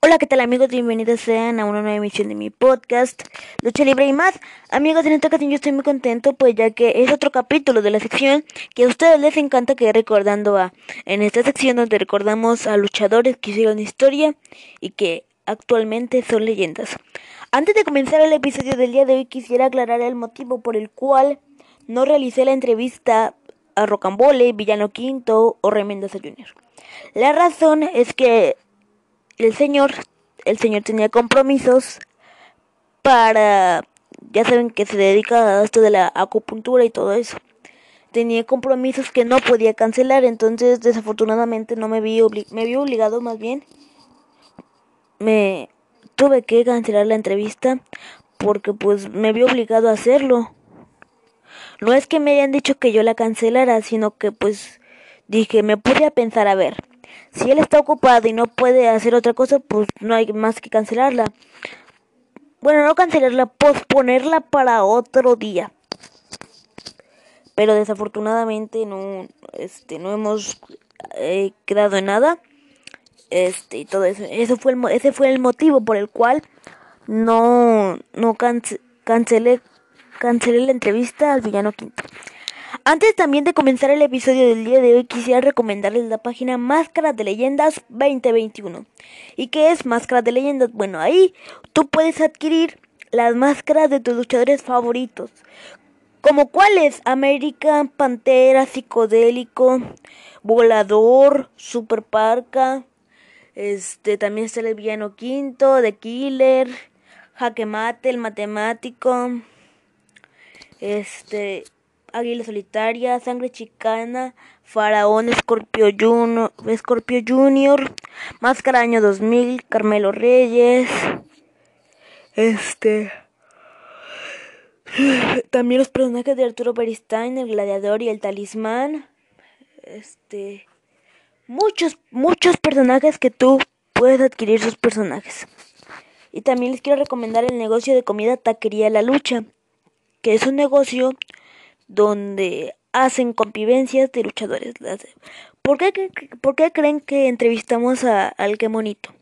Hola, ¿qué tal amigos? Bienvenidos sean a una nueva emisión de mi podcast Lucha Libre y más. Amigos, en esta ocasión yo estoy muy contento pues ya que es otro capítulo de la sección que a ustedes les encanta que recordando a en esta sección donde recordamos a luchadores que hicieron historia y que actualmente son leyendas. Antes de comenzar el episodio del día de hoy quisiera aclarar el motivo por el cual no realicé la entrevista a Rocambole, Villano Quinto o Remendaza Jr. La razón es que el señor, el señor tenía compromisos para, ya saben que se dedica a esto de la acupuntura y todo eso. Tenía compromisos que no podía cancelar, entonces desafortunadamente no me vi, me vi obligado más bien. Me tuve que cancelar la entrevista porque pues me vi obligado a hacerlo. No es que me hayan dicho que yo la cancelara, sino que pues dije, me pude pensar a ver si él está ocupado y no puede hacer otra cosa, pues no hay más que cancelarla. Bueno, no cancelarla, posponerla para otro día. Pero desafortunadamente no, este, no hemos eh, quedado en nada. Este y todo eso. Eso fue el, ese fue el motivo por el cual no, no cancelé, cancelé la entrevista al villano quinto. Antes también de comenzar el episodio del día de hoy, quisiera recomendarles la página Máscaras de Leyendas 2021. ¿Y qué es Máscaras de Leyendas? Bueno, ahí tú puedes adquirir las máscaras de tus luchadores favoritos. Como cuáles? American, Pantera, Psicodélico, Volador, Super Parca. Este, también está el villano quinto, The Killer, Jaque Mate, el matemático. Este, Águila Solitaria, Sangre Chicana, Faraón, Escorpio Junior, Scorpio Junior, Máscara Año 2000, Carmelo Reyes, este... También los personajes de Arturo Beristain, el gladiador y el talismán. Este... Muchos, muchos personajes que tú puedes adquirir sus personajes. Y también les quiero recomendar el negocio de comida Taquería La Lucha, que es un negocio donde hacen convivencias de luchadores. ¿Por qué, por qué creen que entrevistamos a, al que monito?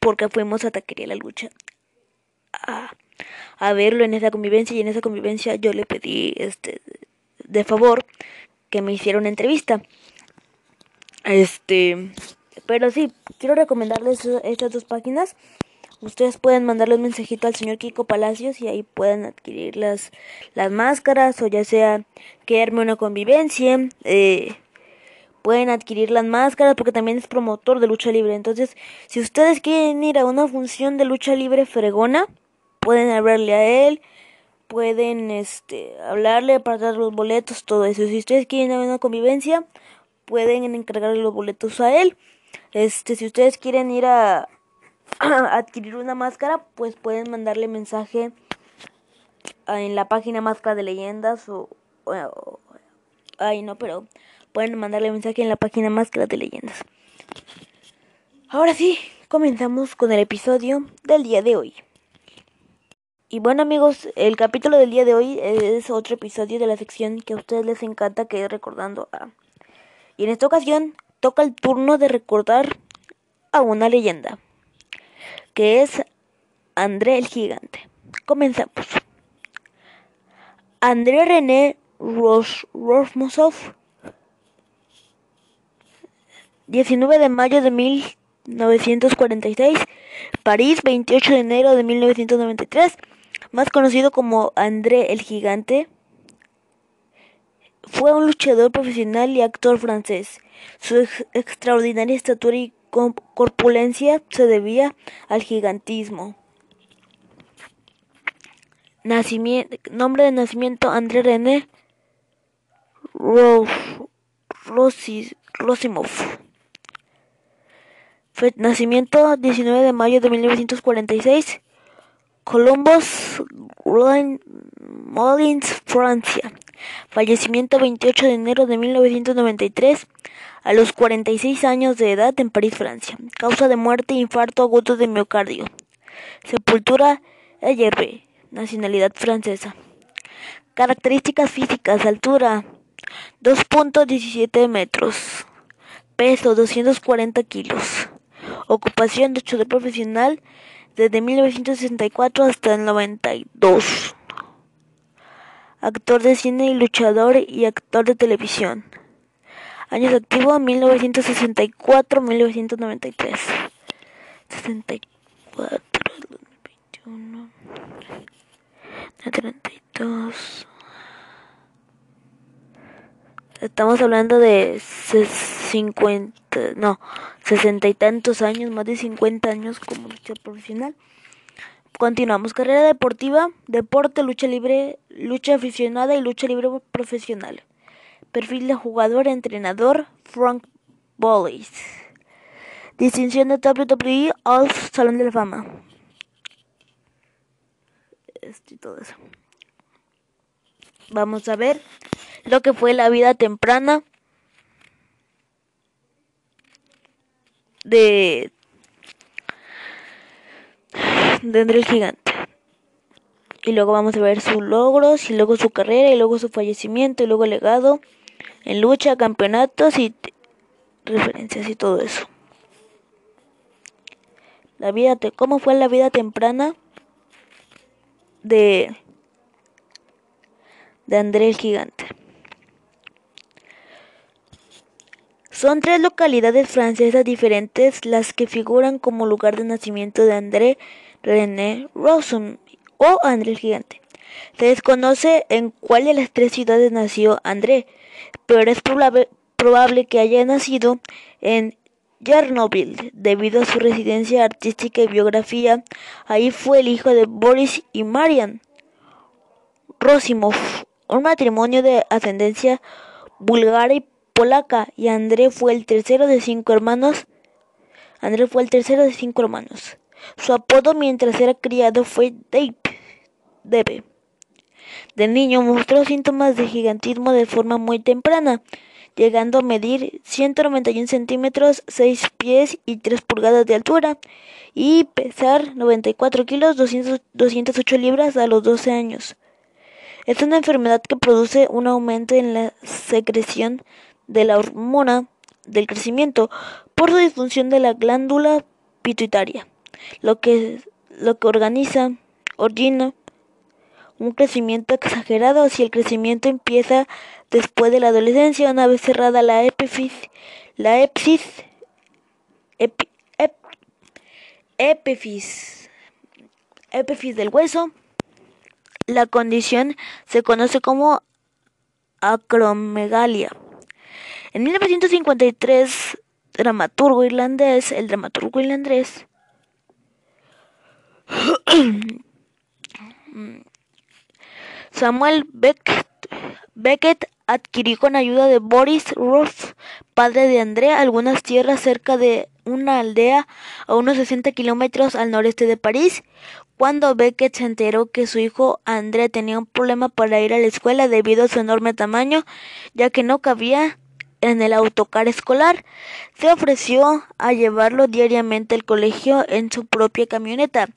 Porque fuimos a Taquería la Lucha a, a, verlo en esa convivencia y en esa convivencia yo le pedí este de favor que me hiciera una entrevista. Este, pero sí, quiero recomendarles estas dos páginas ustedes pueden mandarle un mensajito al señor Kiko Palacios y ahí pueden adquirir las, las máscaras o ya sea quedarme una convivencia. Eh, pueden adquirir las máscaras porque también es promotor de lucha libre. Entonces, si ustedes quieren ir a una función de lucha libre fregona, pueden hablarle a él, pueden este hablarle para dar los boletos, todo eso. Si ustedes quieren una convivencia, pueden encargarle los boletos a él. Este, si ustedes quieren ir a adquirir una máscara, pues pueden mandarle mensaje en la página Máscara de Leyendas o, ay no, pero pueden mandarle mensaje en la página Máscara de Leyendas. Ahora sí, comenzamos con el episodio del día de hoy. Y bueno amigos, el capítulo del día de hoy es otro episodio de la sección que a ustedes les encanta que es recordando a... Y en esta ocasión toca el turno de recordar a una leyenda que es André el Gigante. Comenzamos. André René Rosmosov, 19 de mayo de 1946, París, 28 de enero de 1993, más conocido como André el Gigante, fue un luchador profesional y actor francés. Su extraordinaria estatura y corpulencia se debía al gigantismo. Nacimiento, nombre de nacimiento André René Rosimov. Nacimiento 19 de mayo de 1946. Columbus, Molins, Francia. Fallecimiento 28 de enero de 1993 a los 46 años de edad en París, Francia. Causa de muerte, infarto agudo de miocardio. Sepultura Ayerbe, nacionalidad francesa. Características físicas, altura 2.17 metros, peso 240 kilos, Ocupación de profesional desde 1964 hasta el 92. Actor de cine y luchador y actor de televisión. Años activos 1964-1993. 64, 2021, 32. Estamos hablando de 50, no, 60 y tantos años, más de 50 años como luchador profesional. Continuamos. Carrera deportiva, deporte, lucha libre, lucha aficionada y lucha libre profesional. Perfil de jugador, entrenador, Frank Bollis. Distinción de WWE All Salón de la Fama. Esto y todo eso. Vamos a ver lo que fue la vida temprana de de André el Gigante. Y luego vamos a ver sus logros, y luego su carrera, y luego su fallecimiento, y luego el legado en lucha, campeonatos y referencias y todo eso. La vida ¿Cómo fue la vida temprana de, de André el Gigante? Son tres localidades francesas diferentes las que figuran como lugar de nacimiento de André René Rossum o André el Gigante. Se desconoce en cuál de las tres ciudades nació André, pero es probable, que haya nacido en Chernobyl, debido a su residencia artística y biografía. Ahí fue el hijo de Boris y Marian Rosimov, un matrimonio de ascendencia búlgara y polaca, y André fue el tercero de cinco hermanos. André fue el tercero de cinco hermanos. Su apodo mientras era criado fue Dave. Debe. De niño mostró síntomas de gigantismo de forma muy temprana, llegando a medir 191 centímetros, 6 pies y 3 pulgadas de altura y pesar 94 kilos, 208 libras a los 12 años. Es una enfermedad que produce un aumento en la secreción de la hormona del crecimiento por disfunción de la glándula pituitaria, lo que, lo que organiza, ordina un crecimiento exagerado si el crecimiento empieza después de la adolescencia, una vez cerrada la epifis, la epsis, epifis del hueso, la condición se conoce como acromegalia. En 1953, dramaturgo irlandés, el dramaturgo irlandés Samuel Beckett, adquirió con ayuda de Boris Ruff, padre de André, algunas tierras cerca de una aldea a unos 60 kilómetros al noreste de París. Cuando Beckett se enteró que su hijo André tenía un problema para ir a la escuela debido a su enorme tamaño, ya que no cabía en el autocar escolar, se ofreció a llevarlo diariamente al colegio en su propia camioneta.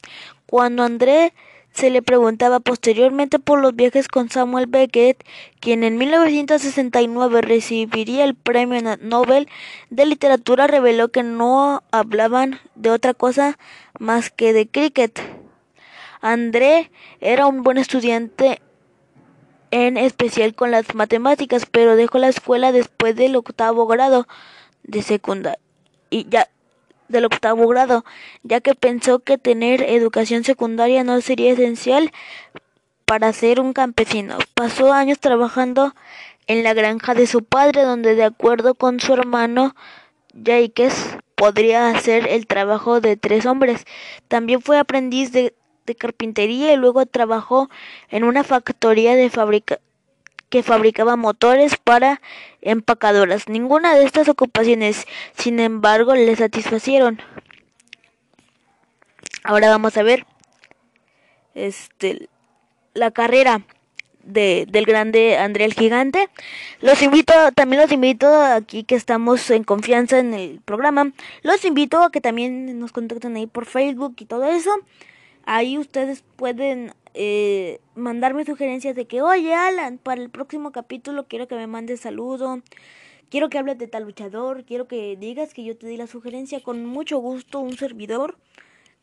Cuando André se le preguntaba posteriormente por los viajes con Samuel Beckett, quien en 1969 recibiría el Premio Nobel de Literatura, reveló que no hablaban de otra cosa más que de cricket. André era un buen estudiante en especial con las matemáticas, pero dejó la escuela después del octavo grado de secundaria y ya del octavo grado, ya que pensó que tener educación secundaria no sería esencial para ser un campesino. Pasó años trabajando en la granja de su padre, donde de acuerdo con su hermano Jacques podría hacer el trabajo de tres hombres. También fue aprendiz de, de carpintería y luego trabajó en una factoría de fábrica que fabricaba motores para empacadoras. Ninguna de estas ocupaciones, sin embargo, le satisfacieron. Ahora vamos a ver este la carrera de, del grande André el Gigante. Los invito, también los invito aquí que estamos en confianza en el programa. Los invito a que también nos contacten ahí por Facebook y todo eso. Ahí ustedes pueden eh, mandarme sugerencias de que, oye Alan, para el próximo capítulo quiero que me mandes saludo, quiero que hables de tal luchador, quiero que digas que yo te di la sugerencia, con mucho gusto un servidor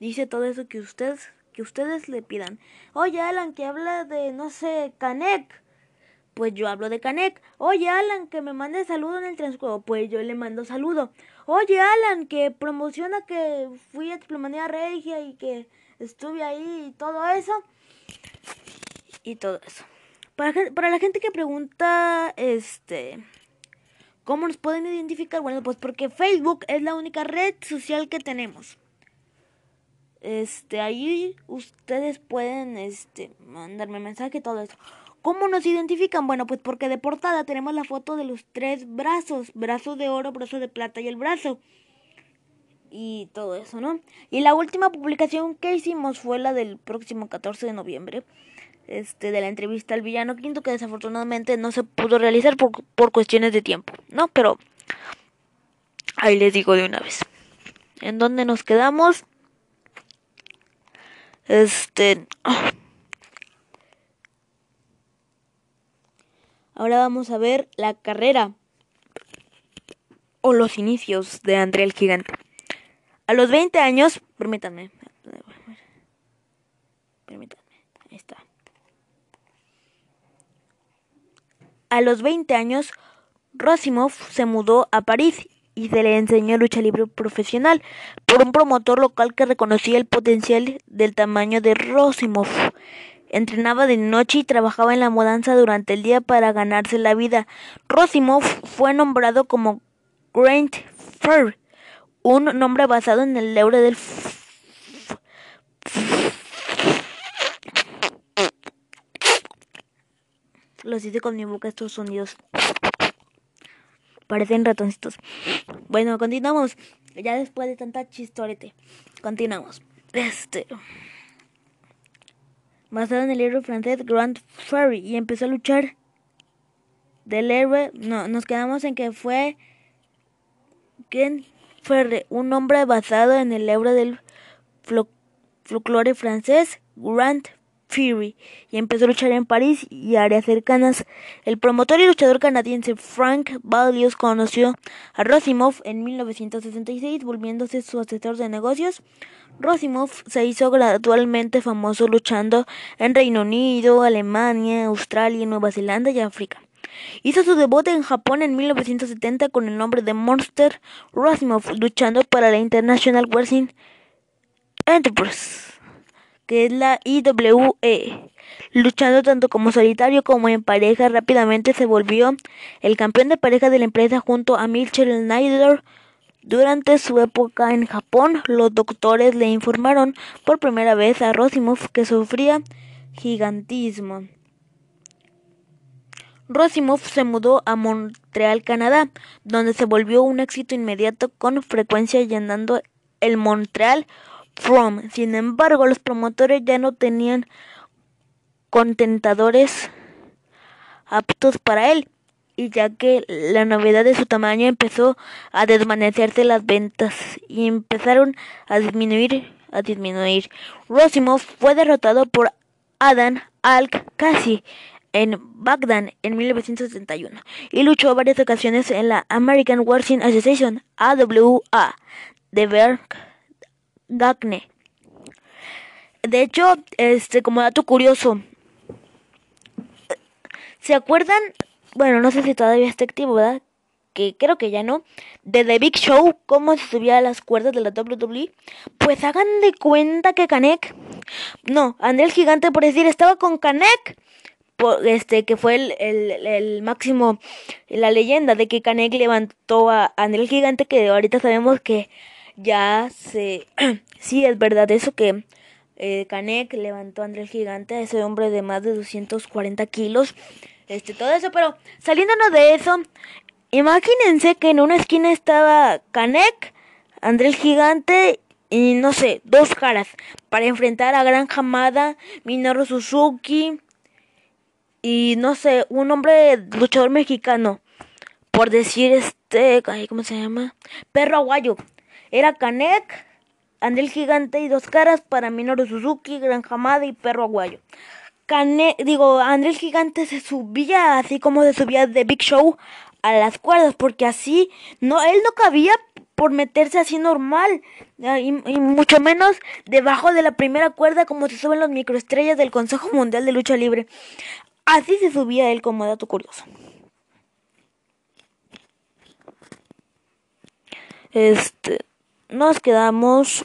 dice todo eso que ustedes que ustedes le pidan. Oye, Alan, que habla de no sé, Canek. Pues yo hablo de Canek. Oye, Alan, que me mande saludo en el transcurso. Pues yo le mando saludo. Oye, Alan, que promociona que fui a Diplomanía Regia y que estuve ahí y todo eso. Y todo eso. Para, para la gente que pregunta, este... ¿Cómo nos pueden identificar? Bueno, pues porque Facebook es la única red social que tenemos. Este, ahí ustedes pueden este mandarme mensaje y todo eso. ¿Cómo nos identifican? Bueno, pues porque de portada tenemos la foto de los tres brazos, brazo de oro, brazo de plata y el brazo. Y todo eso, ¿no? Y la última publicación que hicimos fue la del próximo 14 de noviembre. Este, de la entrevista al villano quinto que desafortunadamente no se pudo realizar por, por cuestiones de tiempo, ¿no? Pero ahí les digo de una vez. ¿En dónde nos quedamos? Este. Ahora vamos a ver la carrera o los inicios de André el Gigante. A los 20 años, permítanme. Permítanme, está. A los 20 años, Rosimov se mudó a París y se le enseñó lucha libre profesional por un promotor local que reconocía el potencial del tamaño de Rosimov. Entrenaba de noche y trabajaba en la mudanza durante el día para ganarse la vida. Rosimov fue nombrado como Grant Fur, un nombre basado en el euro del los hice con mi boca estos sonidos. Parecen ratoncitos. Bueno, continuamos. Ya después de tanta chistorete. Continuamos. Este. Basado en el héroe francés Grand Ferry. Y empezó a luchar del héroe. No, nos quedamos en que fue. Ken Ferry. Un hombre basado en el héroe del folclore francés Grand Fury y empezó a luchar en París y áreas cercanas. El promotor y luchador canadiense Frank Valios conoció a Rosimov en 1966, volviéndose su asesor de negocios. Rosimov se hizo gradualmente famoso luchando en Reino Unido, Alemania, Australia, Nueva Zelanda y África. Hizo su debut en Japón en 1970 con el nombre de Monster Rosimov, luchando para la International Wrestling Enterprise que es la IWE. Luchando tanto como solitario como en pareja, rápidamente se volvió el campeón de pareja de la empresa junto a Mitchell Snyder. Durante su época en Japón, los doctores le informaron por primera vez a Rosimov que sufría gigantismo. Rosimov se mudó a Montreal, Canadá, donde se volvió un éxito inmediato con frecuencia llenando el Montreal From. Sin embargo, los promotores ya no tenían contentadores aptos para él, y ya que la novedad de su tamaño empezó a desvanecerse las ventas y empezaron a disminuir, a disminuir. Rosimov fue derrotado por Adam Al-Kasi en Bagdad en 1971 y luchó varias ocasiones en la American Wrestling Association AWA de Berg Gagne. De hecho, este, como dato curioso, ¿se acuerdan? Bueno, no sé si todavía está activo, ¿verdad? Que creo que ya no. De The Big Show, cómo se subía a las cuerdas de la WWE. Pues hagan de cuenta que Kanek. No, André el Gigante, por decir, estaba con Kanek. Este, que fue el, el, máximo, la leyenda de que Kanek levantó a André el Gigante, que ahorita sabemos que ya se... sí, es verdad eso que eh, Canek levantó a André el Gigante, a ese hombre de más de 240 kilos. Este, todo eso, pero saliéndonos de eso, imagínense que en una esquina estaba Canek, André el Gigante y no sé, dos caras para enfrentar a Gran Hamada, Minoru Suzuki y no sé, un hombre luchador mexicano, por decir este, ¿cómo se llama? Perro Aguayo. Era Kanek, Andel Gigante y dos caras para Minoru Suzuki, Gran Hamada y Perro Aguayo. Kanek, digo, Andel Gigante se subía así como se subía de Big Show a las cuerdas, porque así no, él no cabía por meterse así normal, y, mucho menos debajo de la primera cuerda como se suben los microestrellas del Consejo Mundial de Lucha Libre. Así se subía él como dato curioso. Este, nos quedamos,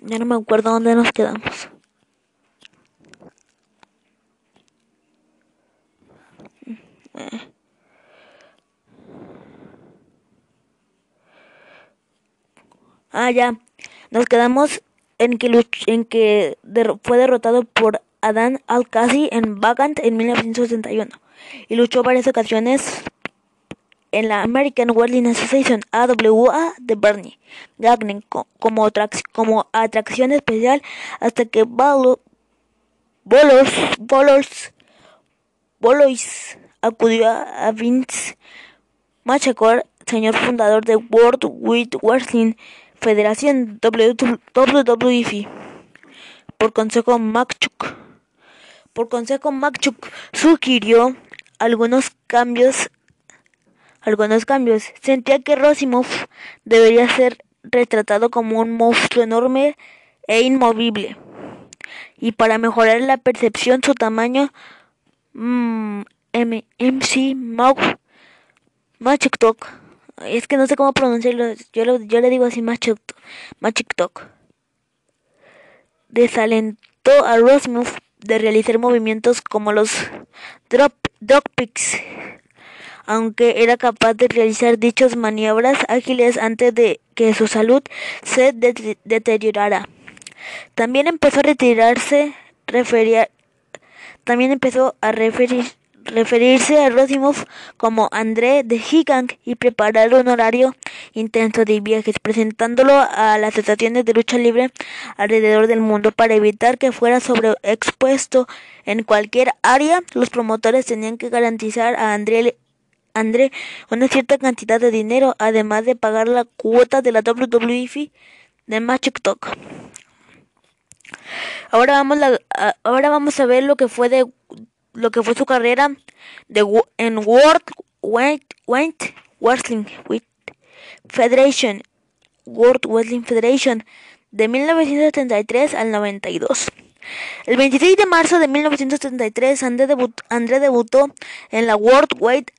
ya no me acuerdo dónde nos quedamos. Ah, ya. Nos quedamos en que, en que fue derrotado por Adán al en Vagant en 1961 y luchó varias ocasiones en la American Wrestling Association AWA de Bernie Gagnon como, atracción especial hasta que Bolos Bolos acudió a Vince Machacor, señor fundador de World Wide Wrestling Federación WWF, por consejo Makchuk. Por consejo Makchuk sugirió algunos cambios algunos cambios. Sentía que Rosimov debería ser retratado como un monstruo enorme e inmovible. Y para mejorar la percepción, su tamaño, mmm, MC Machiktok, es que no sé cómo pronunciarlo, yo, yo le digo así Machiktok, desalentó a Rosimov de realizar movimientos como los drop, drop picks aunque era capaz de realizar dichas maniobras ágiles antes de que su salud se deteriorara. También empezó a retirarse, también empezó a referirse a Rosimov como André de Gigant y preparar un horario intenso de viajes, presentándolo a las estaciones de lucha libre alrededor del mundo para evitar que fuera sobreexpuesto en cualquier área. Los promotores tenían que garantizar a André una cierta cantidad de dinero, además de pagar la cuota de la WWF de Magic Talk. Ahora vamos, a, ahora vamos a ver lo que fue de lo que fue su carrera de, en World Weight Wrestling Federation, World Wrestling Federation, de 1973 al 92. El 26 de marzo de 1973, André, André debutó en la World Weight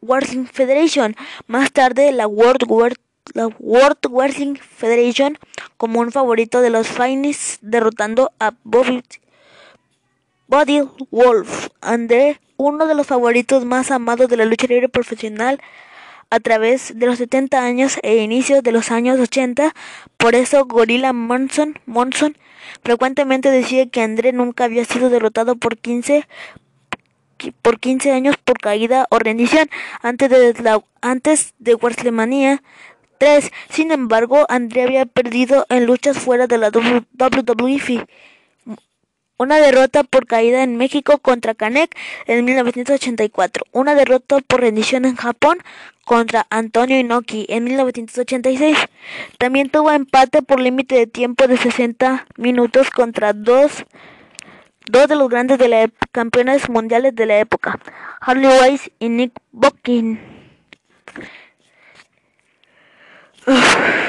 Wrestling Federation, más tarde la World, la World Wrestling Federation como un favorito de los Finest, derrotando a Bobby Body Wolf, André, uno de los favoritos más amados de la lucha libre profesional a través de los 70 años e inicios de los años 80. Por eso Gorilla Monson, Monson frecuentemente decía que André nunca había sido derrotado por 15 por 15 años por caída o rendición antes de, la, antes de WrestleMania 3. Sin embargo, André había perdido en luchas fuera de la WWF. Una derrota por caída en México contra Kanek en 1984. Una derrota por rendición en Japón contra Antonio Inoki en 1986. También tuvo empate por límite de tiempo de 60 minutos contra dos dos de los grandes campeones mundiales de la época, Harley Weiss y Nick Bockin.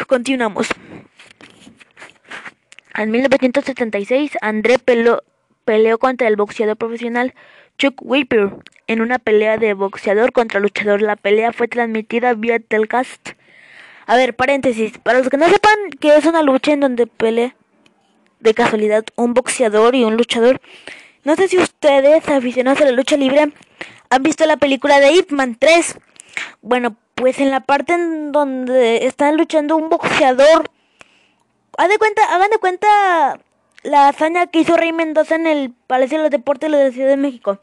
continuamos. En 1976, André peleó contra el boxeador profesional Chuck Whipper en una pelea de boxeador contra luchador. La pelea fue transmitida vía telecast. A ver, paréntesis. Para los que no sepan que es una lucha en donde pelea de casualidad un boxeador y un luchador. No sé si ustedes, aficionados a la lucha libre, han visto la película de Ip Man 3. Bueno, pues en la parte en donde están luchando un boxeador, hagan de cuenta, hagan de cuenta la hazaña que hizo Rey Mendoza en el Palacio de los Deportes de la Ciudad de México.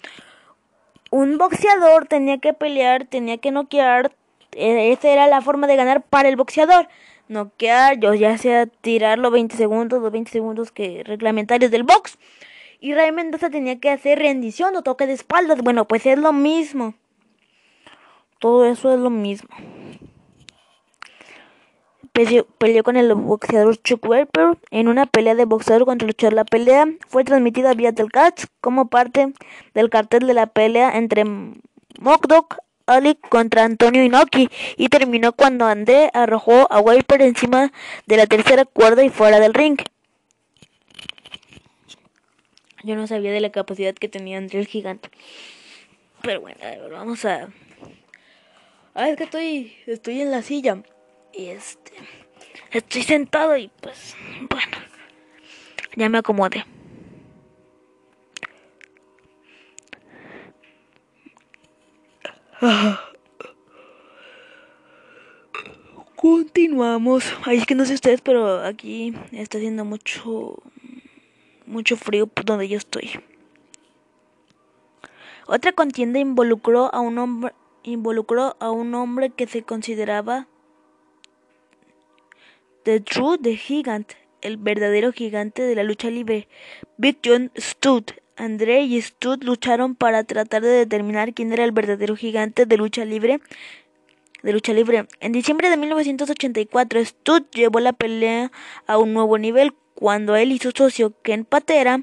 Un boxeador tenía que pelear, tenía que noquear, e-, esa era la forma de ganar para el boxeador noquear, yo ya sea tirarlo 20 segundos, los 20 segundos que reglamentarios del box. Y Ray Mendoza tenía que hacer rendición o toque de espaldas. Bueno, pues es lo mismo. Todo eso es lo mismo. Peleó, con el boxeador Chuck Werper en una pelea de boxeador contra luchador. La pelea fue transmitida vía Telcats como parte del cartel de la pelea entre Mockdock Ali contra Antonio Inoki y terminó cuando André arrojó a Viper encima de la tercera cuerda y fuera del ring. Yo no sabía de la capacidad que tenía André el gigante. Pero bueno, vamos a... Ah, es que estoy, estoy en la silla. Y este... Estoy sentado y pues... Bueno. Ya me acomodé. Continuamos. Ay, es que no sé ustedes, pero aquí está haciendo mucho mucho frío donde yo estoy. Otra contienda involucró a un hombre involucró a un hombre que se consideraba The True the Gigant, el verdadero gigante de la lucha libre. Big John Studd, André y Studd lucharon para tratar de determinar quién era el verdadero gigante de lucha libre. De lucha libre. En diciembre de 1984, Studd llevó la pelea a un nuevo nivel cuando él y su socio Ken Patera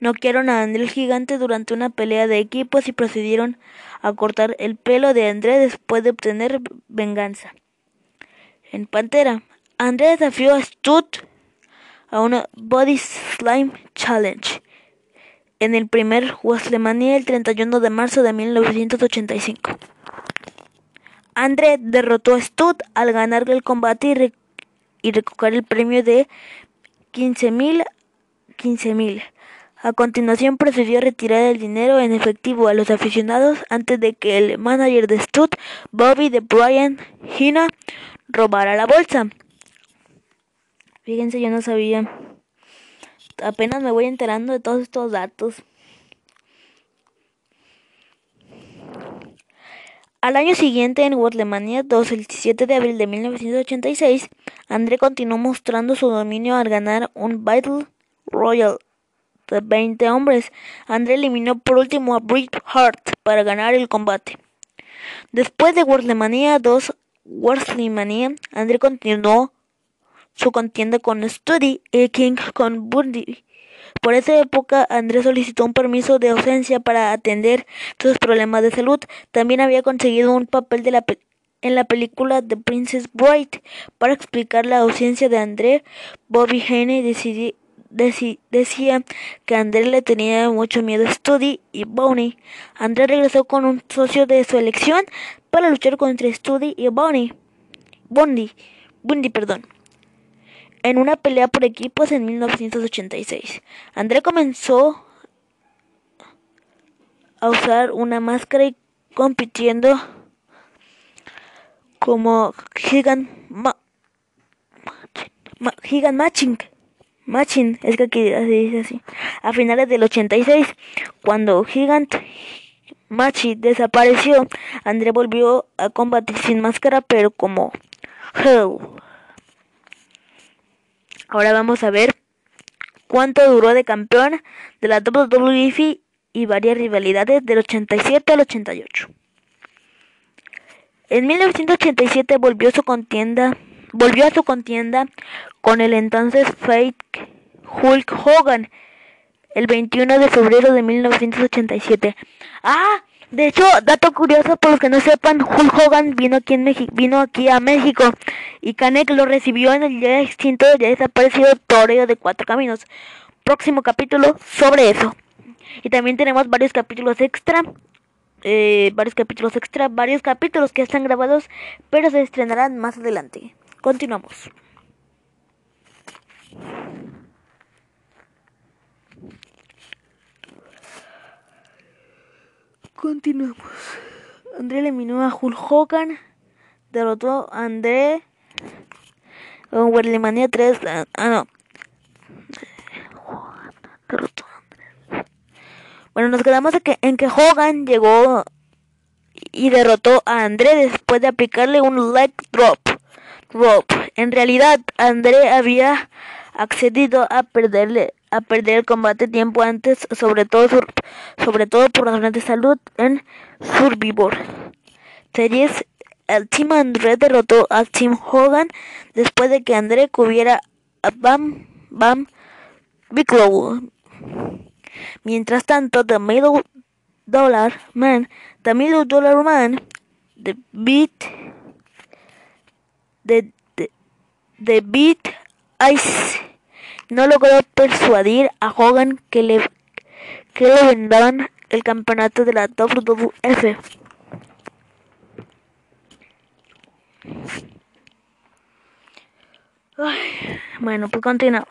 noquearon a André el gigante durante una pelea de equipos y procedieron a cortar el pelo de André después de obtener venganza. En Pantera, André desafió a Stutt a una Body Slime Challenge en el primer WrestleMania el 31 de marzo de 1985. André derrotó a Stutt al ganar el combate y, y recoger el premio de 15.000 15.000. A continuación procedió a retirar el dinero en efectivo a los aficionados antes de que el manager de Stud, Bobby de Brian Hina, robara la bolsa. Fíjense, yo no sabía. Apenas me voy enterando de todos estos datos. Al año siguiente, en WrestleMania 2, el 17 de abril de 1986, André continuó mostrando su dominio al ganar un Battle Royal de 20 hombres. André eliminó por último a Bret Hart para ganar el combate. Después de WrestleMania 2, WrestleMania, André continuó su contienda con Study y King con Bundy por esa época, Andrés solicitó un permiso de ausencia para atender sus problemas de salud. También había conseguido un papel en la película The Princess Bride. Para explicar la ausencia de André, Bobby Haney decía que André le tenía mucho miedo a Study y Bonnie. André regresó con un socio de su elección para luchar contra Study y Bonnie. Bondi, Bundy, perdón en una pelea por equipos en 1986. André comenzó a usar una máscara y compitiendo como Gigant, Gigant Matching. Matching, es que aquí. A finales del 86, cuando Gigant Machi desapareció, André volvió a combatir sin máscara, pero como Hell. Ahora vamos a ver cuánto duró de campeón de la WWE y varias rivalidades del 87 al 88. En 1987 volvió su contienda, volvió a su contienda con el entonces fake Hulk Hogan el 21 de febrero de 1987. Ah, de hecho, dato curioso por los que no sepan, Hulk Hogan vino aquí, en vino aquí a México y Canek lo recibió en el ya extinto, ya desaparecido Toreo de Cuatro Caminos. Próximo capítulo sobre eso. Y también tenemos varios capítulos extra, eh, varios capítulos extra, varios capítulos que están grabados, pero se estrenarán más adelante. Continuamos. Continuamos. André eliminó a Hulk Hogan. Derrotó a André. Con Werlemania 3. Ah, no. Derrotó a André. Bueno, nos quedamos en que, en que Hogan llegó y derrotó a André después de aplicarle un leg drop. drop. En realidad, André había accedido a perderle a perder el combate tiempo antes, sobre todo, sobre todo por razones de salud en Survivor Series. El Team André derrotó a Team Hogan después de que André cubriera a Bam Bam Bigelow. Mientras tanto, The Middle Dollar Man, The Middle Dollar Man The Beat de, de, Beat Ice no logró persuadir a Hogan que le que le vendaran el campeonato de la WWF. bueno, pues continuamos.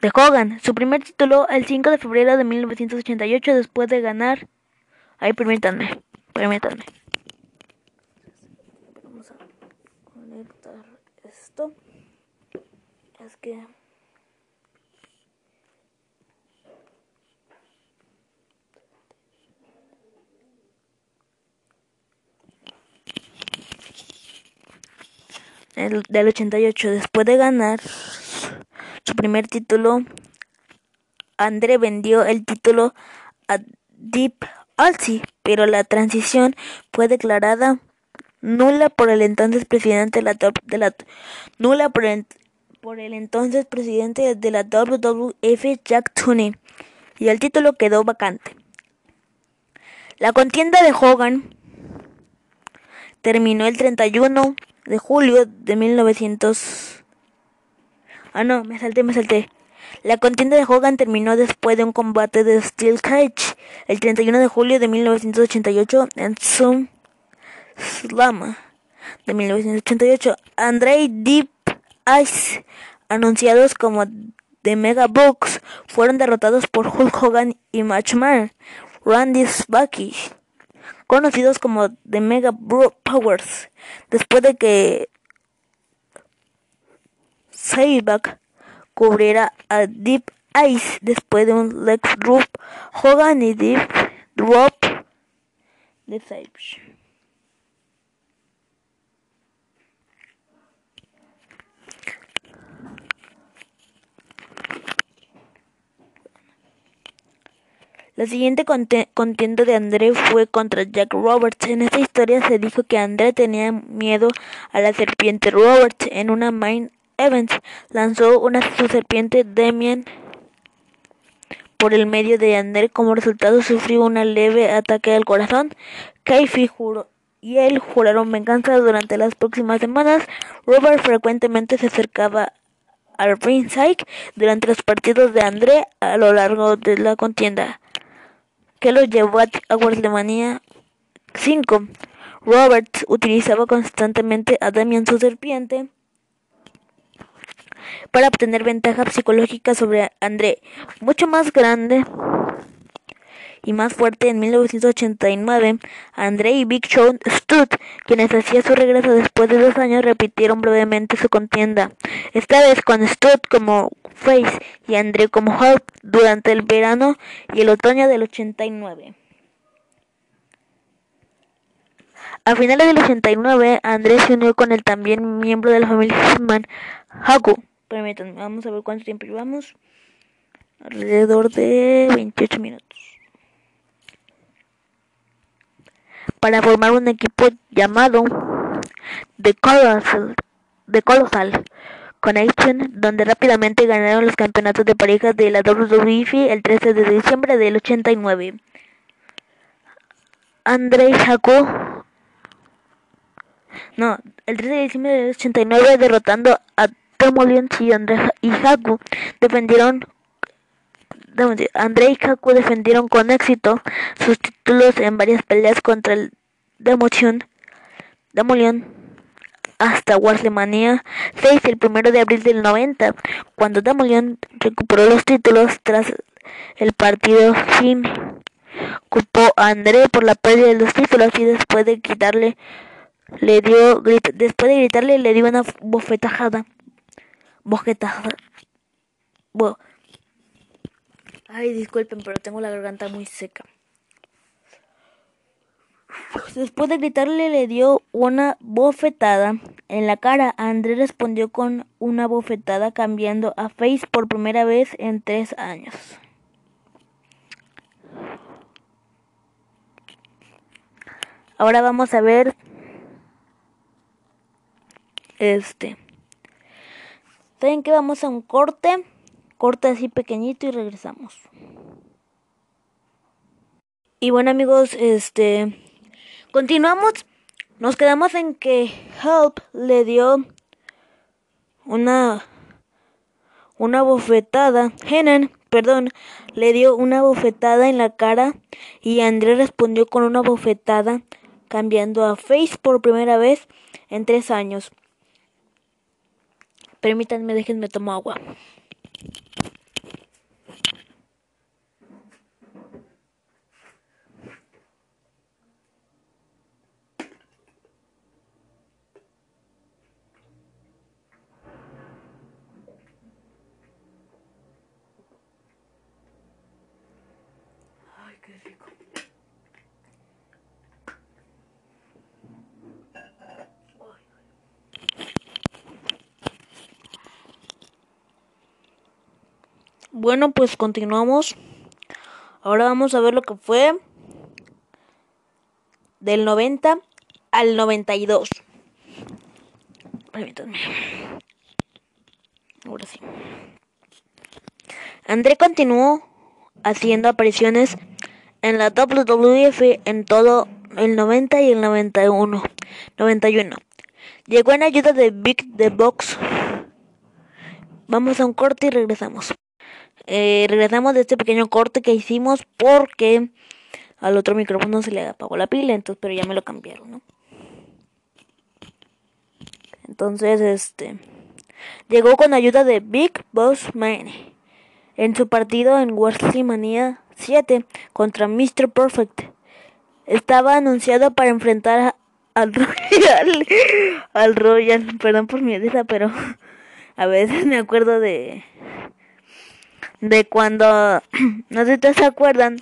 De Hogan, su primer título el 5 de febrero de 1988 después de ganar... Ay, permítanme, permítanme. Vamos a conectar esto. Es el, del 88. Después de ganar su primer título, André vendió el título a Deep Alcy, pero la transición fue declarada nula por el entonces presidente de la, de la nula por el, por el entonces presidente de la WWF Jack Tunney y el título quedó vacante. La contienda de Hogan terminó el 31 de julio de 1900. Ah, no, me salté, me salté. La contienda de Hogan terminó después de un combate de Steel Cage el 31 de julio de 1988 en Zoom Slam de 1988. Andre Deep Ice, anunciados como The Mega Books, fueron derrotados por Hulk Hogan y Matchman Randy Bucky conocidos como The Mega Powers, después de que Cyback cubriera a Deep Ice después de un leg drop, Hogan y Deep Drop de Sage. La siguiente contienda de André fue contra Jack Roberts. En esta historia se dijo que André tenía miedo a la serpiente Roberts. En una main event lanzó una su serpiente Demian por el medio de André. Como resultado sufrió un leve ataque al corazón. Kaifi y él juraron venganza durante las próximas semanas. Robert frecuentemente se acercaba al ringside durante los partidos de André a lo largo de la contienda que lo llevó a WrestleMania 5. Roberts utilizaba constantemente a Damian su serpiente para obtener ventaja psicológica sobre André, mucho más grande y más fuerte en 1989, André y Big Show Stud, quienes hacían su regreso después de dos años, repitieron brevemente su contienda, esta vez con Stud como face y André como Hulk durante el verano y el otoño del 89. A finales del 89, André se unió con el también miembro de la familia Hitman, Haku. Permítanme, vamos a ver cuánto tiempo llevamos. Alrededor de 28 minutos. para formar un equipo llamado The Colossal, The Colossal Connection, donde rápidamente ganaron los campeonatos de parejas de la WWF el 13 de diciembre del 89. Andrei Jaco no, el 13 de diciembre del 89 derrotando a Tomolion y Andrei y Haku defendieron André y Kaku defendieron con éxito sus títulos en varias peleas contra el Demolition hasta WrestleMania 6 el 1 de abril del 90, cuando Demolition recuperó los títulos tras el partido fin culpó a André por la pérdida de los títulos y después de quitarle le dio después de gritarle le dio una bofetajada bofetajada Ay, disculpen, pero tengo la garganta muy seca. Después de gritarle le dio una bofetada en la cara. André respondió con una bofetada cambiando a Face por primera vez en tres años. Ahora vamos a ver este. ¿Saben que vamos a un corte? corta así pequeñito y regresamos. Y bueno amigos, este continuamos. Nos quedamos en que Help le dio una una bofetada. Henan, perdón, le dio una bofetada en la cara y André respondió con una bofetada, cambiando a Face por primera vez en tres años. Permítanme, déjenme tomar agua. Bueno, pues continuamos. Ahora vamos a ver lo que fue del 90 al 92. Permítanme. Ahora sí. André continuó haciendo apariciones en la WWF en todo el 90 y el 91. 91. Llegó en ayuda de Big The Box. Vamos a un corte y regresamos. Eh, regresamos de este pequeño corte que hicimos porque al otro micrófono se le apagó la pila, entonces, pero ya me lo cambiaron, ¿no? Entonces, este llegó con ayuda de Big Boss Man en su partido en WrestleMania 7 contra Mr. Perfect. Estaba anunciado para enfrentar al Royal, al Royal, perdón por mi edad, pero a veces me acuerdo de de cuando, no sé si se acuerdan,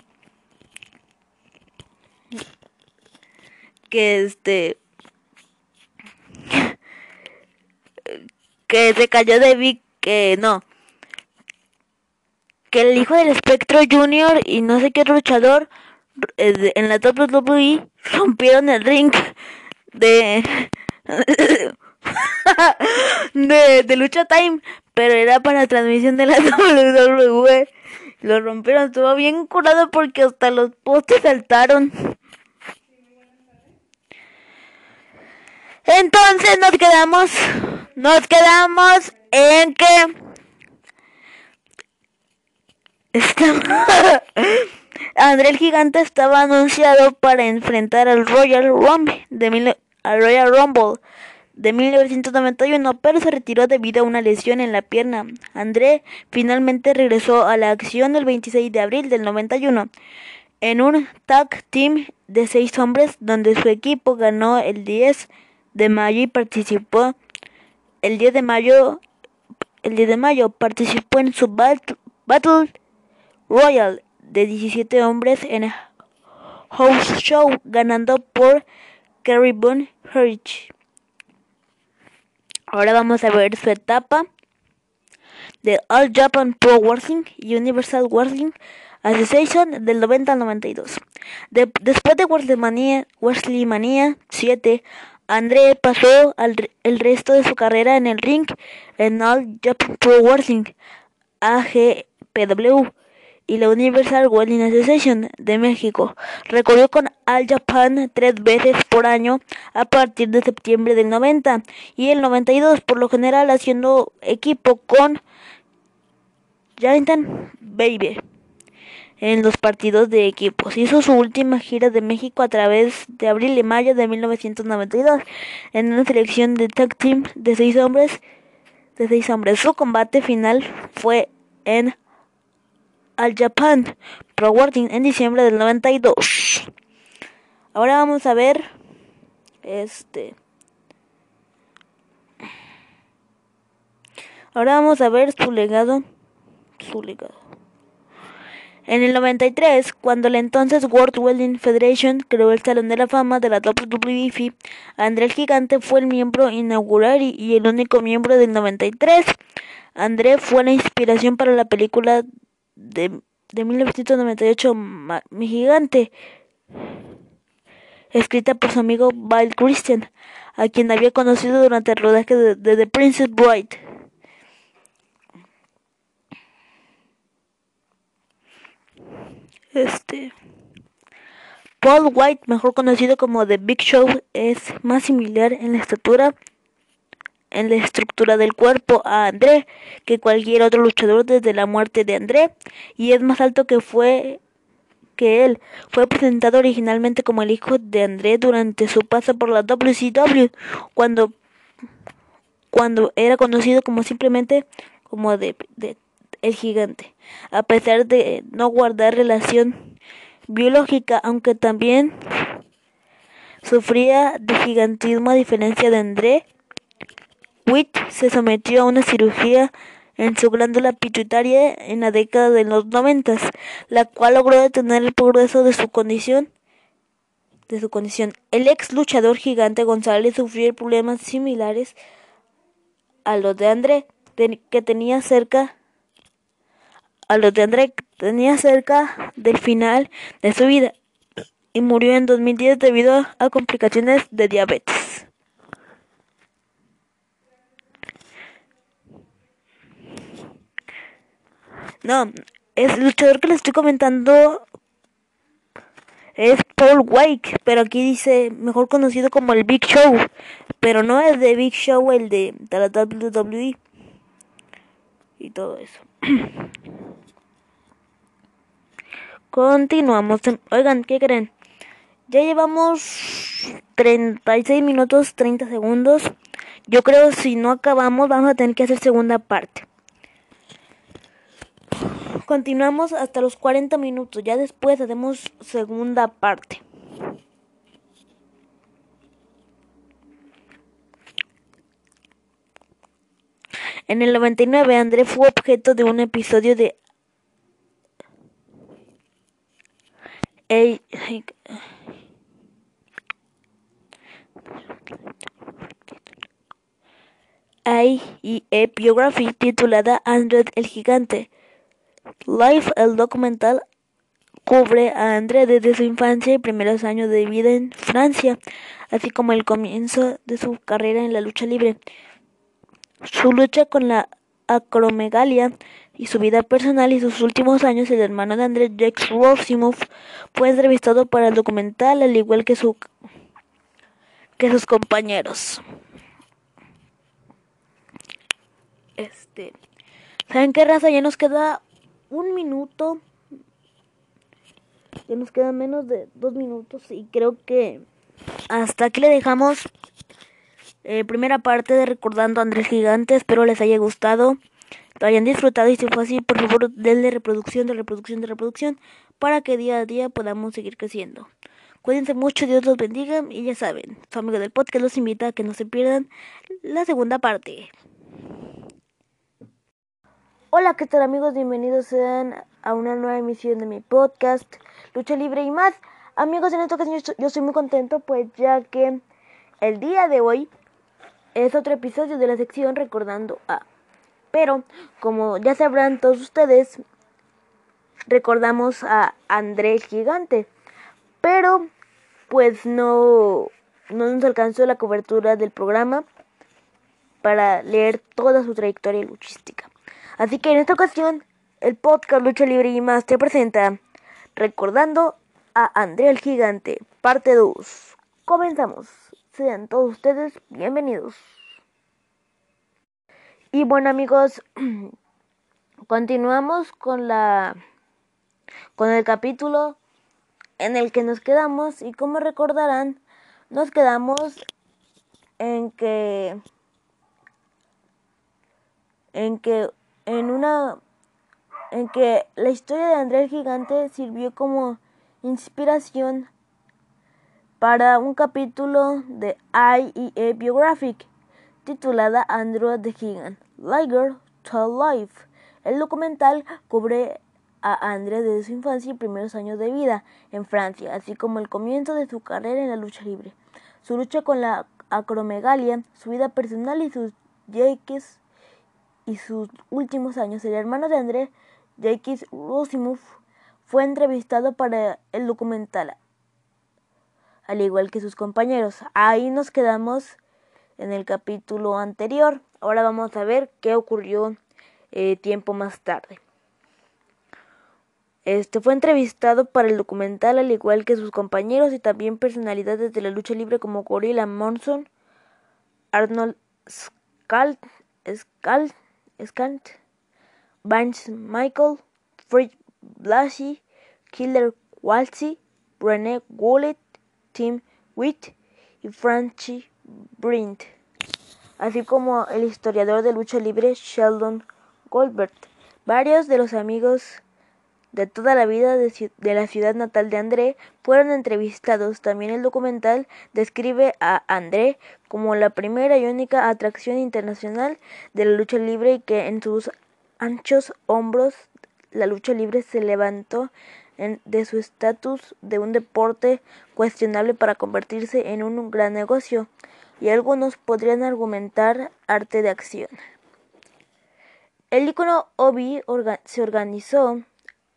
que este, que se cayó de Vic, que no, que el hijo del Espectro Junior y no sé qué luchador eh, en la WWE rompieron el ring de de, de lucha time pero era para transmisión de la WWE. Lo rompieron, estuvo bien curado porque hasta los postes saltaron. Entonces nos quedamos, nos quedamos en que André el Gigante estaba anunciado para enfrentar al Royal Rumble de al Royal Rumble de 1991, pero se retiró debido a una lesión en la pierna. André finalmente regresó a la acción el 26 de abril del 91 en un tag team de seis hombres donde su equipo ganó el 10 de mayo y participó el 10 de mayo el 10 de mayo participó en su Battle Royal de 17 hombres en House Show ganando por Kerry Boone Ahora vamos a ver su etapa de All Japan Pro Wrestling y Universal Wrestling Association del 90 al 92. después de WrestleMania, WrestleMania 7, André pasó al, el resto de su carrera en el ring en All Japan Pro Wrestling AGPW y la Universal Wrestling Association de México. Recorrió con All Japan tres veces por año a partir de septiembre del 90 y el 92, por lo general haciendo equipo con Jonathan Baby en los partidos de equipos. Hizo su última gira de México a través de abril y mayo de 1992 en una selección de tag team de seis hombres. De seis hombres. Su combate final fue en al Japan Pro Wrestling en diciembre del 92. Ahora vamos a ver este Ahora vamos a ver su legado su legado. En el 93, cuando la entonces World Wrestling Federation creó el Salón de la Fama de la WWE, André el Gigante fue el miembro inaugural y el único miembro del 93. André fue la inspiración para la película de, de 1998, Mi Gigante, escrita por su amigo Bill Christian, a quien había conocido durante el rodaje de, The Princess Bride. Este. Paul White, mejor conocido como The Big Show, es más similar en la estatura, en la estructura del cuerpo a André que cualquier otro luchador desde la muerte de André y es más alto que fue que él. Fue presentado originalmente como el hijo de André durante su paso por la WCW, cuando, cuando era conocido como simplemente como de, el gigante, a pesar de no guardar relación biológica, aunque también sufría de gigantismo a diferencia de André. Witt se sometió a una cirugía en su glándula pituitaria en la década de los noventas, la cual logró detener el progreso de su condición. El ex luchador gigante González sufrió problemas similares a los de André, que tenía cerca a los de tenía cerca del final de su vida y murió en 2010 debido a complicaciones de diabetes. No, es el luchador que le estoy comentando es Paul White, pero aquí dice mejor conocido como el Big Show, pero no es de Big Show el de, de la WWE y todo eso. Continuamos. Oigan, ¿qué creen? Ya llevamos 36 minutos 30 segundos. Yo creo si no acabamos vamos a tener que hacer segunda parte. Continuamos hasta los 40 minutos. Ya después hacemos segunda parte. En el 99, André fue objeto de un episodio de A e Biography titulada André el Gigante. Life, el documental, cubre a André desde su infancia y primeros años de vida en Francia, así como el comienzo de su carrera en la lucha libre. Su lucha con la acromegalia y su vida personal y sus últimos años, el hermano de Andrés, Jake Rosimov, fue entrevistado para el documental, al igual que, su, que sus compañeros. Este, ¿saben qué raza? Ya nos queda un minuto. Ya nos queda menos de dos minutos y creo que hasta aquí le dejamos eh, primera parte de Recordando a Andrés Gigante. Espero les haya gustado, lo hayan disfrutado y si fue así, por favor, denle reproducción, de reproducción, de reproducción para que día a día podamos seguir creciendo. Cuídense mucho, Dios los bendiga y ya saben, su amigo del podcast los invita a que no se pierdan la segunda parte. Hola, ¿qué tal amigos? Bienvenidos sean a una nueva emisión de mi podcast Lucha Libre y más. Amigos, en esta ocasión yo estoy muy contento pues ya que el día de hoy es otro episodio de la sección Recordando a. Pero, como ya sabrán todos ustedes, recordamos a André Gigante. Pero, pues no, no nos alcanzó la cobertura del programa para leer toda su trayectoria luchística. Así que en esta ocasión, el podcast Lucha Libre y más te presenta Recordando a André el Gigante, parte 2. Comenzamos. Sean todos ustedes bienvenidos. Y bueno amigos, continuamos con la con el capítulo en el que nos quedamos y como recordarán, nos quedamos en que en que en una en que la historia de Andrés Gigante sirvió como inspiración para un capítulo de IEA Biographic titulada Andrew the Gigant, Liger to Life. El documental cubre a André desde su infancia y primeros años de vida en Francia, así como el comienzo de su carrera en la lucha libre, su lucha con la acromegalia, su vida personal y sus Jacques y sus últimos años. El hermano de André, Jacques Rosimov, fue entrevistado para el documental al igual que sus compañeros. Ahí nos quedamos en el capítulo anterior. Ahora vamos a ver qué ocurrió eh, tiempo más tarde. Este fue entrevistado para el documental al igual que sus compañeros y también personalidades de la lucha libre como Gorilla Monson, Arnold Skald, Skald, Skald, Vince Michael, Fritz Blassie, Killer Walsey, René Goulet, Tim Witt y Franchi Brint, así como el historiador de lucha libre Sheldon Goldberg. Varios de los amigos de toda la vida de, la ciudad natal de André fueron entrevistados. También el documental describe a André como la primera y única atracción internacional de la lucha libre y que en sus anchos hombros la lucha libre se levantó de su estatus de un deporte cuestionable para convertirse en un gran negocio, y algunos podrían argumentar arte de acción. El icono Obi se organizó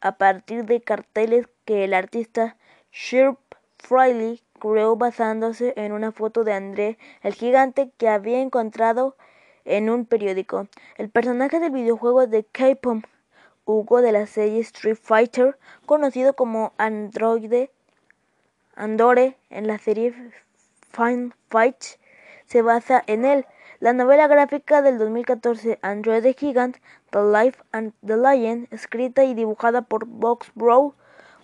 a partir de carteles que el artista Shirp Freiley creó basándose en una foto de André el gigante que había encontrado en un periódico. El personaje del videojuego de K-Pop Hugo de la serie Street Fighter, conocido como Androide Andore en la serie Fine Fight, se basa en él. La novela gráfica del 2014 Android Gigant, The Life and the Lion, escrita y dibujada por Box Bro,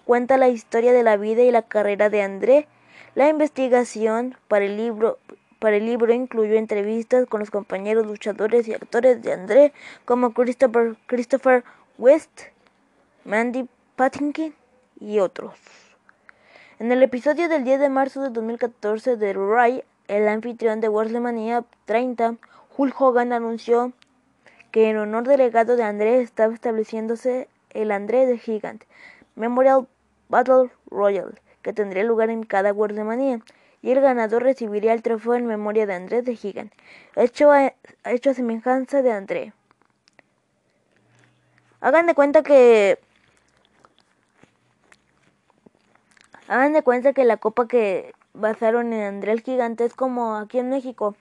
cuenta la historia de la vida y la carrera de André. La investigación para el libro para el libro incluyó entrevistas con los compañeros luchadores y actores de André como Christopher, West, Mandy Patinkin y otros. En el episodio del 10 de marzo de 2014 de Ray, el anfitrión de WrestleMania 30, Hulk Hogan anunció que en honor del legado de André estaba estableciéndose el André de Gigant Memorial Battle Royal, que tendría lugar en cada WrestleMania, y el ganador recibiría el trofeo en memoria de André de Gigant, hecho a, hecho a semejanza de André. Hagan de cuenta que... Hagan de cuenta que la copa que basaron en André el Gigante es como aquí en México.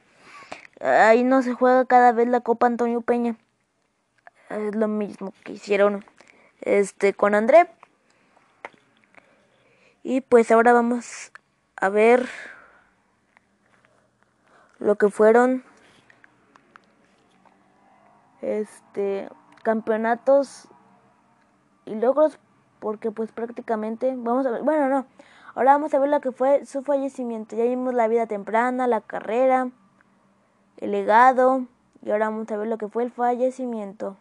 Ahí no se juega cada vez la copa Antonio Peña. Es lo mismo que hicieron este con André. Y pues ahora vamos a ver lo que fueron este campeonatos y logros porque pues prácticamente vamos a ver, bueno no, ahora vamos a ver lo que fue su fallecimiento, ya vimos la vida temprana, la carrera, el legado y ahora vamos a ver lo que fue el fallecimiento.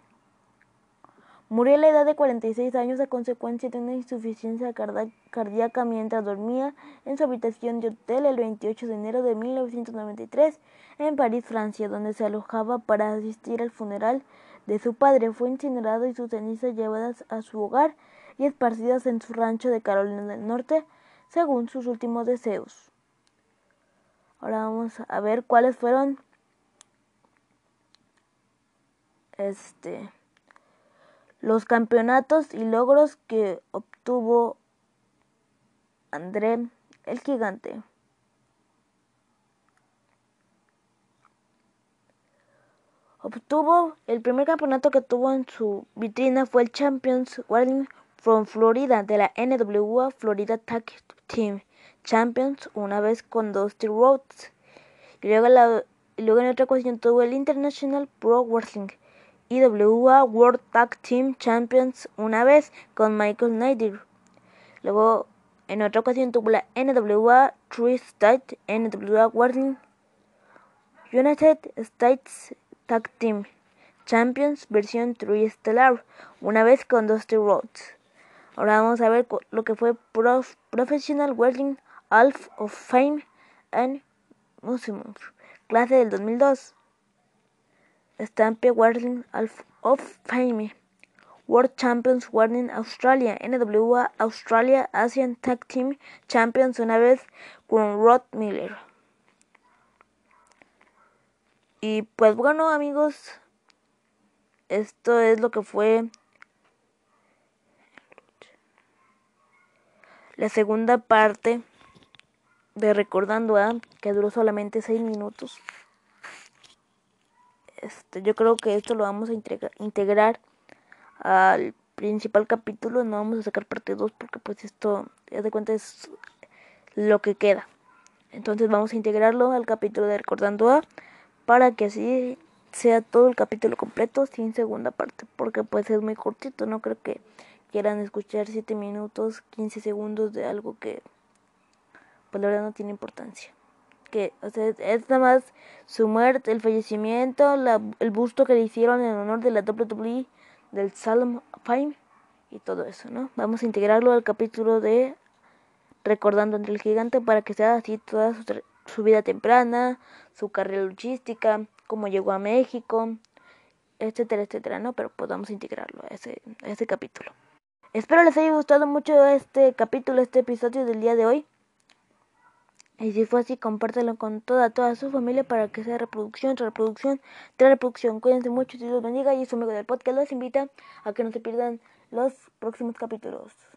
Murió a la edad de 46 años a consecuencia de una insuficiencia cardíaca mientras dormía en su habitación de hotel el 28 de enero de 1993 en París, Francia, donde se alojaba para asistir al funeral de su padre. Fue incinerado y sus cenizas llevadas a su hogar y esparcidas en su rancho de Carolina del Norte, según sus últimos deseos. Ahora vamos a ver cuáles fueron este los campeonatos y logros que obtuvo André el Gigante. Obtuvo el primer campeonato que tuvo en su vitrina fue el Champions Wrestling from Florida de la NWA Florida Tag Team Champions una vez con Dusty Rhodes. Y la, luego en otra ocasión tuvo el International Pro Wrestling IWA World Tag Team Champions una vez con Michael Nader. Luego en otra ocasión tuvo la NWA Three State NWA Wrestling United States Tag Team Champions versión True Stellar, una vez con Dusty Rhodes. Ahora vamos a ver lo que fue Professional Wrestling Half of Fame and Museum, clase del 2002. Stampe Wrestling Half of Fame. World Champions Wrestling Australia, NWA Australia Asian Tag Team Champions una vez con Rod Miller. Y pues bueno amigos, esto es lo que fue la segunda parte de Recordando a, que duró solamente 6 minutos. Este, yo creo que esto lo vamos a integrar al principal capítulo, no vamos a sacar parte 2 porque pues esto, ya de cuenta, es lo que queda. Entonces vamos a integrarlo al capítulo de Recordando A para que así sea todo el capítulo completo sin segunda parte, porque pues es muy cortito, no creo que quieran escuchar 7 minutos, 15 segundos de algo que pues la verdad no tiene importancia. Que, o sea, es nada más su muerte, el fallecimiento, la, el busto que le hicieron en honor de la WWE, del Salem Fame y todo eso, ¿no? Vamos a integrarlo al capítulo de Recordando entre el Gigante para que sea así toda su, vida temprana, su carrera luchística, cómo llegó a México, etcétera, etcétera, ¿no? Pero podamos integrarlo a ese, a ese capítulo. Espero les haya gustado mucho este capítulo, este episodio del día de hoy. Y si fue así, compártelo con toda, toda su familia para que sea reproducción, reproducción, tras reproducción. Cuídense mucho, Dios los bendiga. Y su amigo del podcast los invita a que no se pierdan los próximos capítulos.